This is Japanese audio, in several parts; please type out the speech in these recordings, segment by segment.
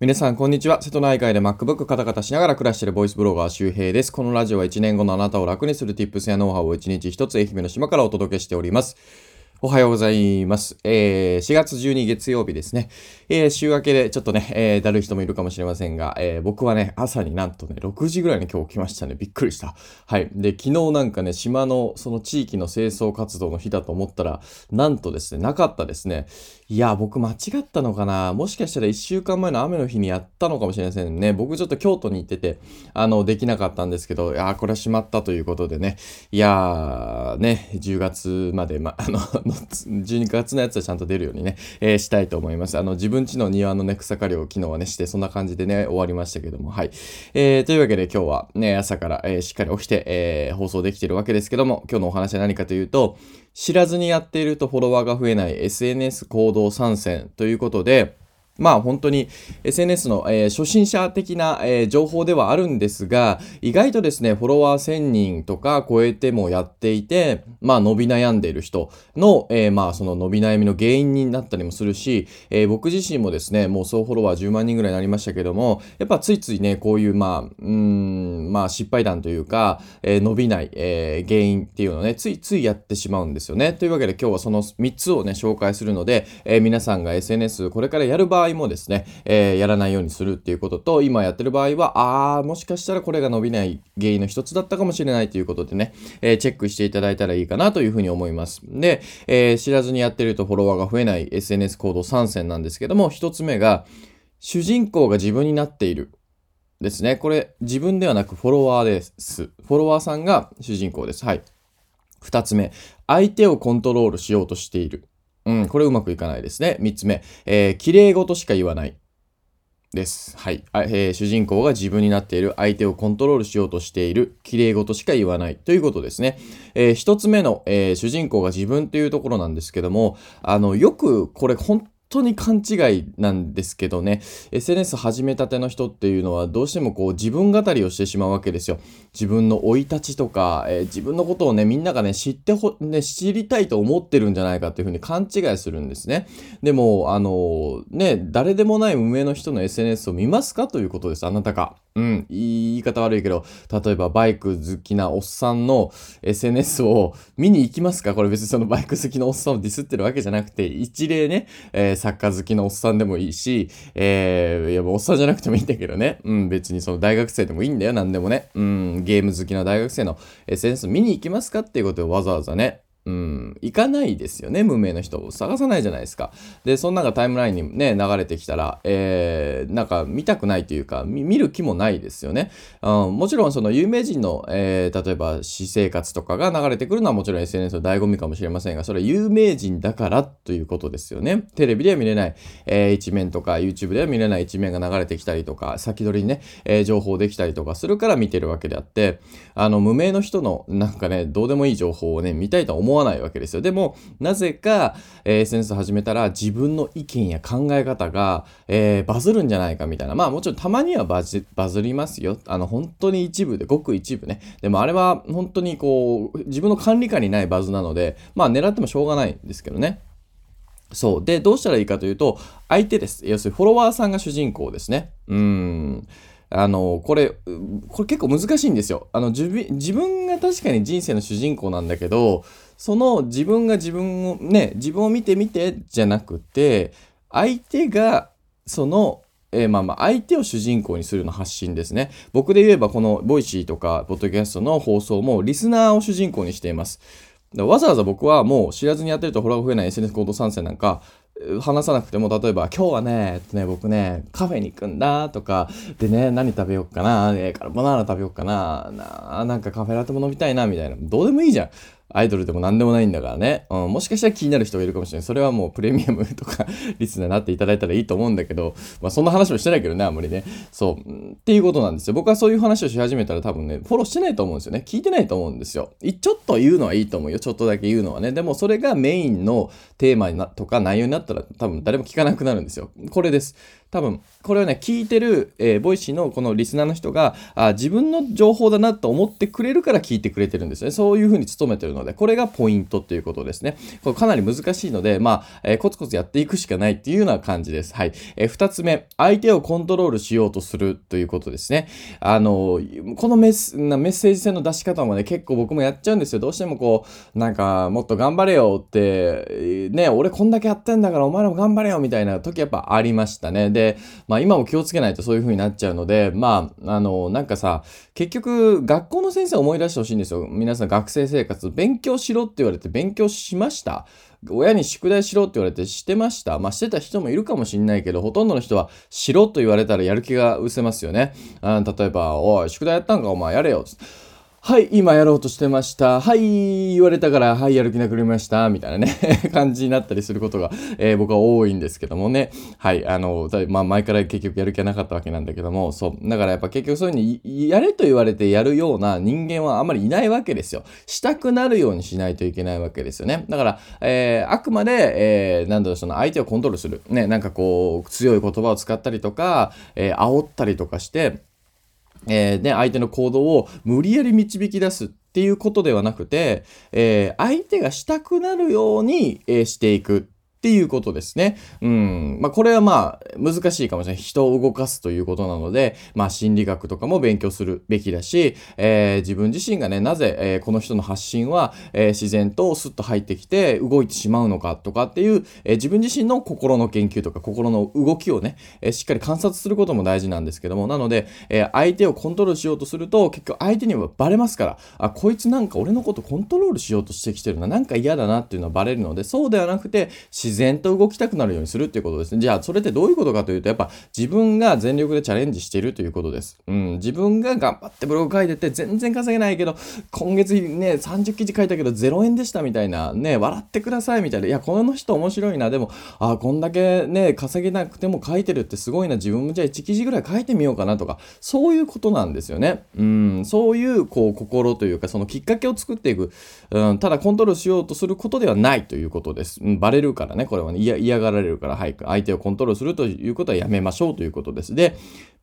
皆さん、こんにちは。瀬戸内海で MacBook カタカタしながら暮らしているボイスブロガー周平です。このラジオは1年後のあなたを楽にする Tips やノウハウを1日1つ愛媛の島からお届けしております。おはようございます。えー、4月12月曜日ですね。えー、週明けでちょっとね、えー、だるい人もいるかもしれませんが、えー、僕はね、朝になんとね、6時ぐらいに今日起きましたね。びっくりした。はい。で、昨日なんかね、島のその地域の清掃活動の日だと思ったら、なんとですね、なかったですね。いや、僕間違ったのかなもしかしたら1週間前の雨の日にやったのかもしれませんね。僕ちょっと京都に行ってて、あの、できなかったんですけど、いやこれはしまったということでね。いやー、ね、10月まで、ま、あの、12月のやつはちゃんと出るようにね、えー、したいと思います。あの、自分家の庭のね、草刈りを昨日はね、して、そんな感じでね、終わりましたけども、はい。えー、というわけで今日はね、朝から、えー、しっかり起きて、えー、放送できてるわけですけども、今日のお話は何かというと、知らずにやっているとフォロワーが増えない SNS 行動参戦ということで、まあ本当に SNS の、えー、初心者的な、えー、情報ではあるんですが、意外とですね、フォロワー1000人とか超えてもやっていて、まあ伸び悩んでいる人の、えー、まあその伸び悩みの原因になったりもするし、え僕自身もですね、もう総フォロワー10万人ぐらいになりましたけども、やっぱついついね、こういうまあ、うん、まあ失敗談というか、え伸びない、え原因っていうのをね、ついついやってしまうんですよね。というわけで今日はその3つをね、紹介するので、え皆さんが SNS これからやる場合もですね、えー、やらないようにするっていうことと、今やってる場合は、あー、もしかしたらこれが伸びない原因の一つだったかもしれないということでね、えー、チェックしていただいたらいいかなというふうに思います。で、えー、知らずにやってるとフォロワーが増えない SNS 行動参戦なんですけども、一つ目が、主人公が自分になっている。ですね。これ、自分ではなくフォロワーです。フォロワーさんが主人公です。はい。二つ目、相手をコントロールしようとしている。うん、これうまくいかないですね。3つ目、えー、綺麗事しか言わない。です。はい、えー、主人公が自分になっている、相手をコントロールしようとしている、綺麗事しか言わないということですね。えー、一つ目の、えー、主人公が自分というところなんですけども、あの、よくこれ本当に勘違いなんですけどね、SNS 始めたての人っていうのはどうしてもこう自分語りをしてしまうわけですよ。自分の生い立ちとか、えー、自分のことをね、みんながね、知ってほ、ね、知りたいと思ってるんじゃないかっていうふうに勘違いするんですね。でも、あの、ね、誰でもない無名の人の SNS を見ますかということです、あなたが。うん、言い方悪いけど、例えばバイク好きなおっさんの SNS を見に行きますか？これ別にそのバイク好きのおっさんをディスってるわけじゃなくて、一例ね、えー、作家好きのおっさんでもいいし、えー、いや、おっさんじゃなくてもいいんだけどね、うん、別にその大学生でもいいんだよ、なんでもね、うん、ゲーム好きな大学生の SNS 見に行きますかっていうことをわざわざね、うん、行かないですよね、無名の人を探さないじゃないですか。で、そんながタイムラインにね、流れてきたら、えー、なんか見たくないというか、見る気もないですよね。うん、もちろんその有名人の、えー、例えば私生活とかが流れてくるのはもちろん SNS の醍醐味かもしれませんが、それは有名人だからということですよね。テレビでは見れない、えー、一面とか、YouTube では見れない一面が流れてきたりとか、先取りにね、えー、情報できたりとかするから見てるわけであって、あの、無名の人のなんかね、どうでもいい情報をね、見たいとは思思わないわけですよ。でも、なぜか、えー、SNS 始めたら自分の意見や考え方が、えー、バズるんじゃないかみたいな。まあもちろんたまにはバズバズりますよ。あの、本当に一部で、ごく一部ね。でもあれは本当にこう、自分の管理下にないバズなので、まあ狙ってもしょうがないんですけどね。そう。で、どうしたらいいかというと、相手です。要するにフォロワーさんが主人公ですね。うん。あの、これ、これ結構難しいんですよ。あの、自分が確かに人生の主人公なんだけど、その自分が自分を、ね、自分を見てみてじゃなくて、相手が、その、えー、まあまあ、相手を主人公にするの発信ですね。僕で言えば、この Voicy とか、ポッドキャストの放送も、リスナーを主人公にしています。わざわざ僕はもう知らずにやってるとフォロワーが増えない SNS 行動3選なんか、話さなくても、例えば、今日はね、ね、僕ね、カフェに行くんだとか、でね、何食べようかな、えー、カルボナーラ食べようかな、ななんかカフェラテも飲みたいな、みたいな。どうでもいいじゃん。アイドルでも何でもないんだからね。うん、もしかしたら気になる人がいるかもしれない。それはもうプレミアムとか リスナーになっていただいたらいいと思うんだけど、まあそんな話もしてないけどね、あんまりね。そう。っていうことなんですよ。僕はそういう話をし始めたら多分ね、フォローしてないと思うんですよね。聞いてないと思うんですよ。ちょっと言うのはいいと思うよ。ちょっとだけ言うのはね。でもそれがメインのテーマになとか内容になったら多分誰も聞かなくなるんですよ。これです。多分、これをね、聞いてる、えー、 Voicy のこのリスナーの人が、あ自分の情報だなと思ってくれるから聞いてくれてるんですね。そういうふうに努めてるので、これがポイントっていうことですね。これかなり難しいので、まあ、えー、コツコツやっていくしかないっていうような感じです。はい。えー、二つ目、相手をコントロールしようとするということですね。あの、このメッセージ性の出し方もね、結構僕もやっちゃうんですよ。どうしてもこう、なんか、もっと頑張れよって、ね、俺こんだけやってんだからお前らも頑張れよみたいな時やっぱありましたね。で、でまあ今も気をつけないとそういう風になっちゃうので、まあ、あの、なんかさ、結局、学校の先生を思い出してほしいんですよ。皆さん学生生活、勉強しろって言われて勉強しました親に宿題しろって言われてしてました。まあしてた人もいるかもしんないけど、ほとんどの人はしろと言われたらやる気が失せますよね。あ例えば、おい、宿題やったんか？お前やれよ。はい、今やろうとしてました。はい、言われたから、はい、やる気なくなりました。みたいなね 感じになったりすることが、えー、僕は多いんですけどもね。はい、あの、まあ、前から結局やる気はなかったわけなんだけども、そう。だからやっぱ結局そういうふうに、やれと言われてやるような人間はあんまりいないわけですよ。したくなるようにしないといけないわけですよね。だから、えー、あくまで、えー、なんだろう、その相手をコントロールする。ね、なんかこう、強い言葉を使ったりとか、えー、煽ったりとかして、えー、ね、相手の行動を無理やり導き出すっていうことではなくて、えー、相手がしたくなるように、えー、していく。っていうことですね。うん。まあ、これはまあ、難しいかもしれない。人を動かすということなので、まあ、心理学とかも勉強するべきだし、えー、自分自身がね、なぜ、えー、この人の発信は、えー、自然とスッと入ってきて動いてしまうのかとかっていう、え自分自身の心の研究とか心の動きをね、えしっかり観察することも大事なんですけども、なので、え相手をコントロールしようとすると、結局相手にはバレますから、あ、こいつなんか俺のことコントロールしようとしてきてるな、なんか嫌だなっていうのはバレるので、そうではなくて、自然と動きたくなるようにするっていうことですね。じゃあ、それってどういうことかというと、やっぱ自分が全力でチャレンジしているということです。うん、自分が頑張ってブログ書いてて、全然稼げないけど、今月ね、30記事書いたけど0円でしたみたいな、ね、笑ってくださいみたいな、いや、この人面白いな、でも、あ、こんだけね、稼げなくても書いてるってすごいな、自分もじゃあ1記事ぐらい書いてみようかなとか、そういうことなんですよね。うん、そういう、こう、心というか、そのきっかけを作っていく、うん、ただコントロールしようとすることではないということです。うん、バレるからね、ねこれはね、嫌がられるから、はい、相手をコントロールするということはやめましょうということです。で、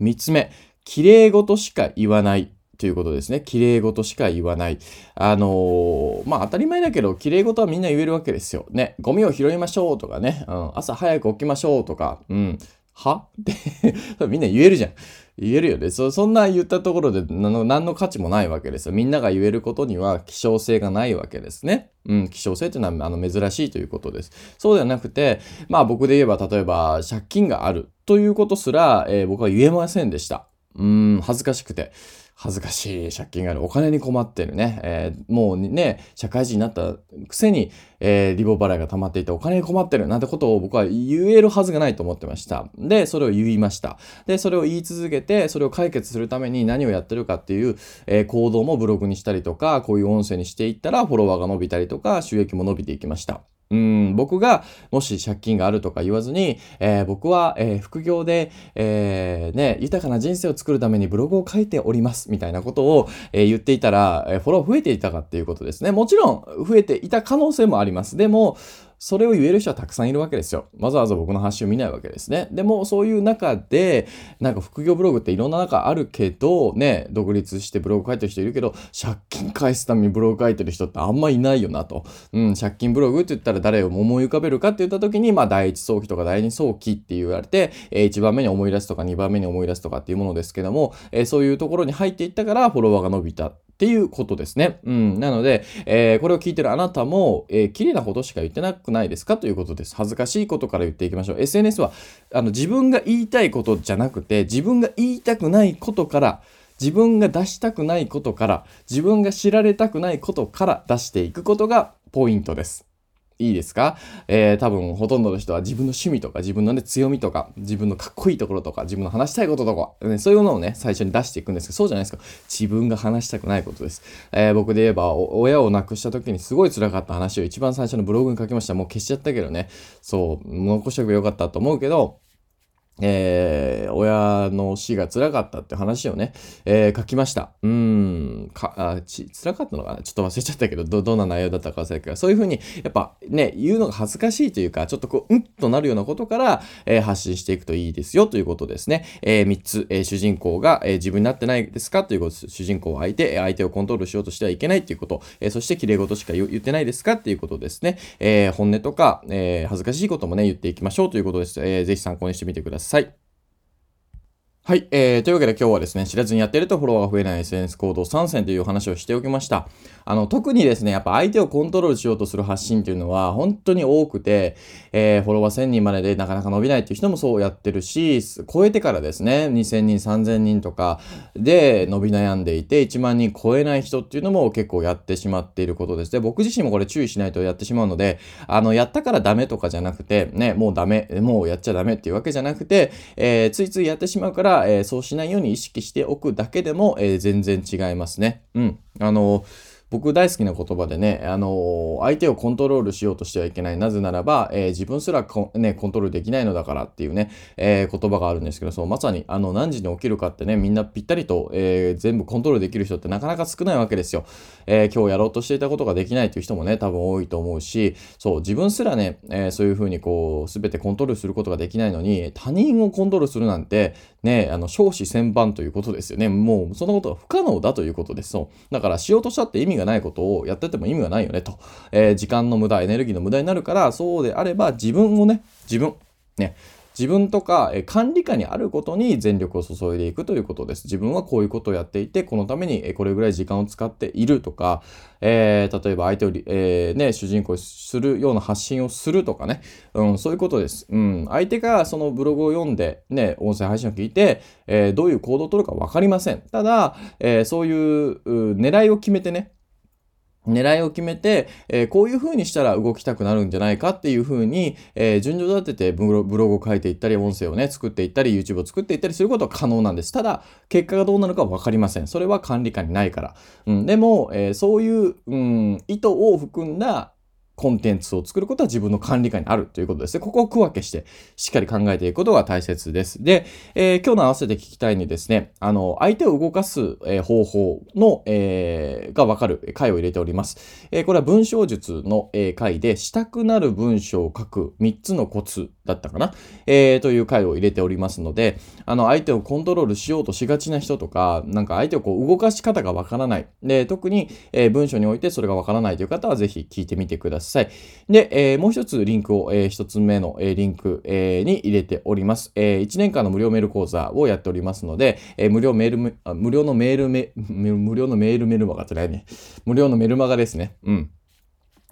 3つ目、綺麗事しか言わないということですね。綺麗事しか言わない。あのー、まあ当たり前だけど、綺麗事はみんな言えるわけですよ。ね、ゴミを拾いましょうとかね、うん、朝早く起きましょうとか、うん、は？ってみんな言えるじゃん。言えるよね。そそんな言ったところで何の価値もないわけですよ。みんなが言えることには希少性がないわけですね。うん、希少性というのはあの珍しいということです。そうではなくて、まあ僕で言えば例えば借金があるということすら、えー、僕は言えませんでした。うん、恥ずかしくて。恥ずかしい借金がある。お金に困ってるね。えー、もうね、社会人になったくせに、えー、リボ払いが溜まっていてお金に困ってるなんてことを僕は言えるはずがないと思ってました。で、それを言いました。で、それを言い続けて、それを解決するために何をやってるかっていう、えー、行動もブログにしたりとか、こういう音声にしていったらフォロワーが伸びたりとか、収益も伸びていきました。うん、僕がもし借金があるとか言わずに、えー、僕は、えー、副業で、えー、ね、豊かな人生を作るためにブログを書いておりますみたいなことを、え言っていたら、えフォロー増えていたかっていうことですね。もちろん増えていた可能性もあります。でも、それを言える人はたくさんいるわけですよ。わざわざ僕の発信を見ないわけですね。でも、そういう中で、なんか副業ブログっていろんな中あるけど、ね、独立してブログ書いてる人いるけど、借金返すためにブログ書いてる人ってあんまいないよなと。うん、借金ブログって言ったら誰を思い浮かべるかって言った時に、まあ、第一早期とか第二早期って言われて、えー、1番目に思い出すとか2番目に思い出すとかっていうものですけども、えー、そういうところに入っていったからフォロワーが伸びた。っていうことですね。うん。なので、えー、これを聞いてるあなたも、えー、綺麗なことしか言ってなくないですか？ということです。恥ずかしいことから言っていきましょう。SNS は、あの、自分が言いたいことじゃなくて、自分が言いたくないことから、自分が出したくないことから、自分が知られたくないことから出していくことがポイントです。いいですか？えー、多分ほとんどの人は自分の趣味とか自分のね強みとか自分のかっこいいところとか自分の話したいこととか、ね、そういうものをね最初に出していくんですけどそうじゃないですか。自分が話したくないことです、えー、僕で言えば親を亡くした時にすごい辛かった話を一番最初のブログに書きました。もう消しちゃったけどね。そう残しておけばよかったと思うけどえー、親の死が辛かったって話をね、えー、書きました。うん、か、あ、ち、辛かったのかな？ちょっと忘れちゃったけど、ど、どんな内容だったか忘れたけど、そういうふうに、やっぱね、言うのが恥ずかしいというか、ちょっとこう、うんとなるようなことから、えー、発信していくといいですよということですね。えー、3つ、えー、主人公が、えー、自分になってないですかということです。主人公は相手、相手をコントロールしようとしてはいけないということ、えー、そして綺麗事しか言ってないですかっていうことですね。えー、本音とか、えー、恥ずかしいこともね、言っていきましょうということです。えー、ぜひ参考にしてみてください。さい。はい、えー、というわけで今日はですね、知らずにやってるとフォロワーが増えない SNS 行動参戦という話をしておきました。あの、特にですね、やっぱ相手をコントロールしようとする発信というのは本当に多くて、えー、フォロワー1000人まででなかなか伸びないっていう人もそうやってるし、超えてからですね、2000人、3000人とかで伸び悩んでいて、1万人超えない人っていうのも結構やってしまっていることです。で、僕自身もこれ注意しないとやってしまうので、あの、やったからダメとかじゃなくて、ね、もうダメ、もうやっちゃダメっていうわけじゃなくて、えー、ついついやってしまうから、えー、そうしないように意識しておくだけでも、えー、全然違いますね。うん。あの僕大好きな言葉でね、あの相手をコントロールしようとしてはいけない。なぜならば、えー、自分すらコ,、ね、コントロールできないのだからっていうね、えー、言葉があるんですけど、そう、まさに、あの、何時に起きるかってね、みんなぴったりと、えー、全部コントロールできる人ってなかなか少ないわけですよ。え今日やろうとしていたことができないという人もね、多分多いと思うし、そう、自分すらね、えそういうふうにこう、すべてコントロールすることができないのに、他人をコントロールするなんて、ね、あの、少子千万ということですよね。もう、そのことは不可能だということです。そう。だから、しようとしたって意味がないことをやってても意味がないよね、と。えー、時間の無駄、エネルギーの無駄になるから、そうであれば、自分をね、自分、ね、自分とか、管理下にあることに全力を注いでいくということです。自分はこういうことをやっていて、このために、これぐらい時間を使っているとか、えー、例えば相手を、えー、ね、主人公するような発信をするとかね、うん、そういうことです。うん、相手がそのブログを読んで、ね、音声配信を聞いて、えー、どういう行動をとるか分かりません。ただ、え、そういう狙いを決めてね、狙いを決めて、えー、こういう風にしたら動きたくなるんじゃないかっていう風に、えー、順序立ててブログを書いていったり、音声をね、作っていったり、YouTube を作っていったりすることは可能なんです。ただ、結果がどうなるかわかりません。それは管理下にないから。うん、でも、えー、そういう、うん、意図を含んだコンテンツを作ることは自分の管理下にあるということですね。ここを区分けして、しっかり考えていくことが大切です。で、えー、今日の合わせて聞きたいにですね、あの、相手を動かす、えー、方法の、えー、がわかる回を入れております。え、これは文章術の、え、回で、したくなる文章を書く3つのコツだったかな、え、という回を入れておりますので、あの、相手をコントロールしようとしがちな人とか、なんか相手をこう動かし方がわからない。で、特に、え、文章においてそれがわからないという方はぜひ聞いてみてください。さい。で、えー、もう一つリンクを、えー、一つ目の、えー、リンク、えー、に入れております。えー、1年間の無料メール講座をやっておりますので、えー、無料メール、無料のメールメ、無料のメールメルマガじゃないね。無料のメルマガですね。うん。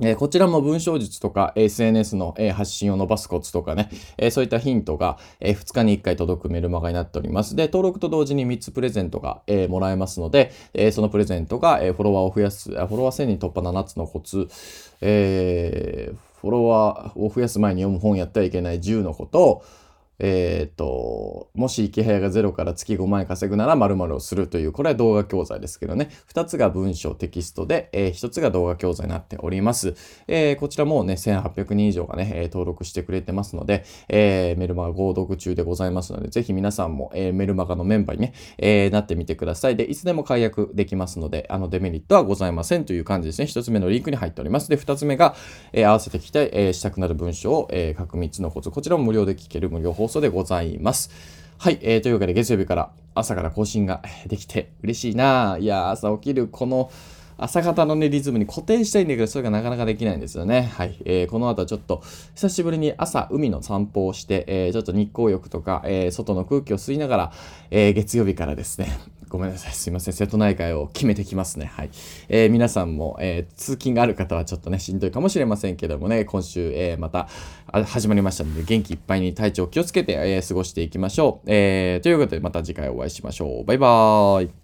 えこちらも文章術とか SNS の、え発信を伸ばすコツとかね、えそういったヒントが、え2日に1回届くメルマガになっております。で、登録と同時に3つプレゼントが、えもらえますので、えそのプレゼントが、えフォロワーを増やす、フォロワー1000人突破7つのコツ、えフォロワーを増やす前に読む本やってはいけない10のことを、えっ、ー、と、もし池早が0から月5万円稼ぐなら〇〇をするという、これは動画教材ですけどね。2つが文章テキストで、えー、1つが動画教材になっております。えー、こちらもね、1800人以上がね、登録してくれてますので、えメルマガ購読中でございますので、ぜひ皆さんも、えメルマガのメンバーにね、えなってみてください。で、いつでも解約できますので、あのデメリットはございませんという感じですね。1つ目のリンクに入っております。で、2つ目が、え合わせて聞きたい、えしたくなる文章を、え書く3つのコツ。こちらも無料で聞ける無料放送でございます。はい、えー、というわけで月曜日から朝から更新ができて嬉しいな。いや、朝起きるこの朝方のね、リズムに固定したいんだけど、それがなかなかできないんですよね。はい。えー、この後はちょっと、久しぶりに朝、海の散歩をして、えー、ちょっと日光浴とか、えー、外の空気を吸いながら、えー、月曜日からですね、ごめんなさい。すいません。瀬戸内海を決めてきますね。はい。えー、皆さんも、えー、通勤がある方はちょっとね、しんどいかもしれませんけどもね、今週、えー、また始まりましたので、元気いっぱいに体調気をつけて、え、過ごしていきましょう。え、ということで、また次回お会いしましょう。バイバーイ。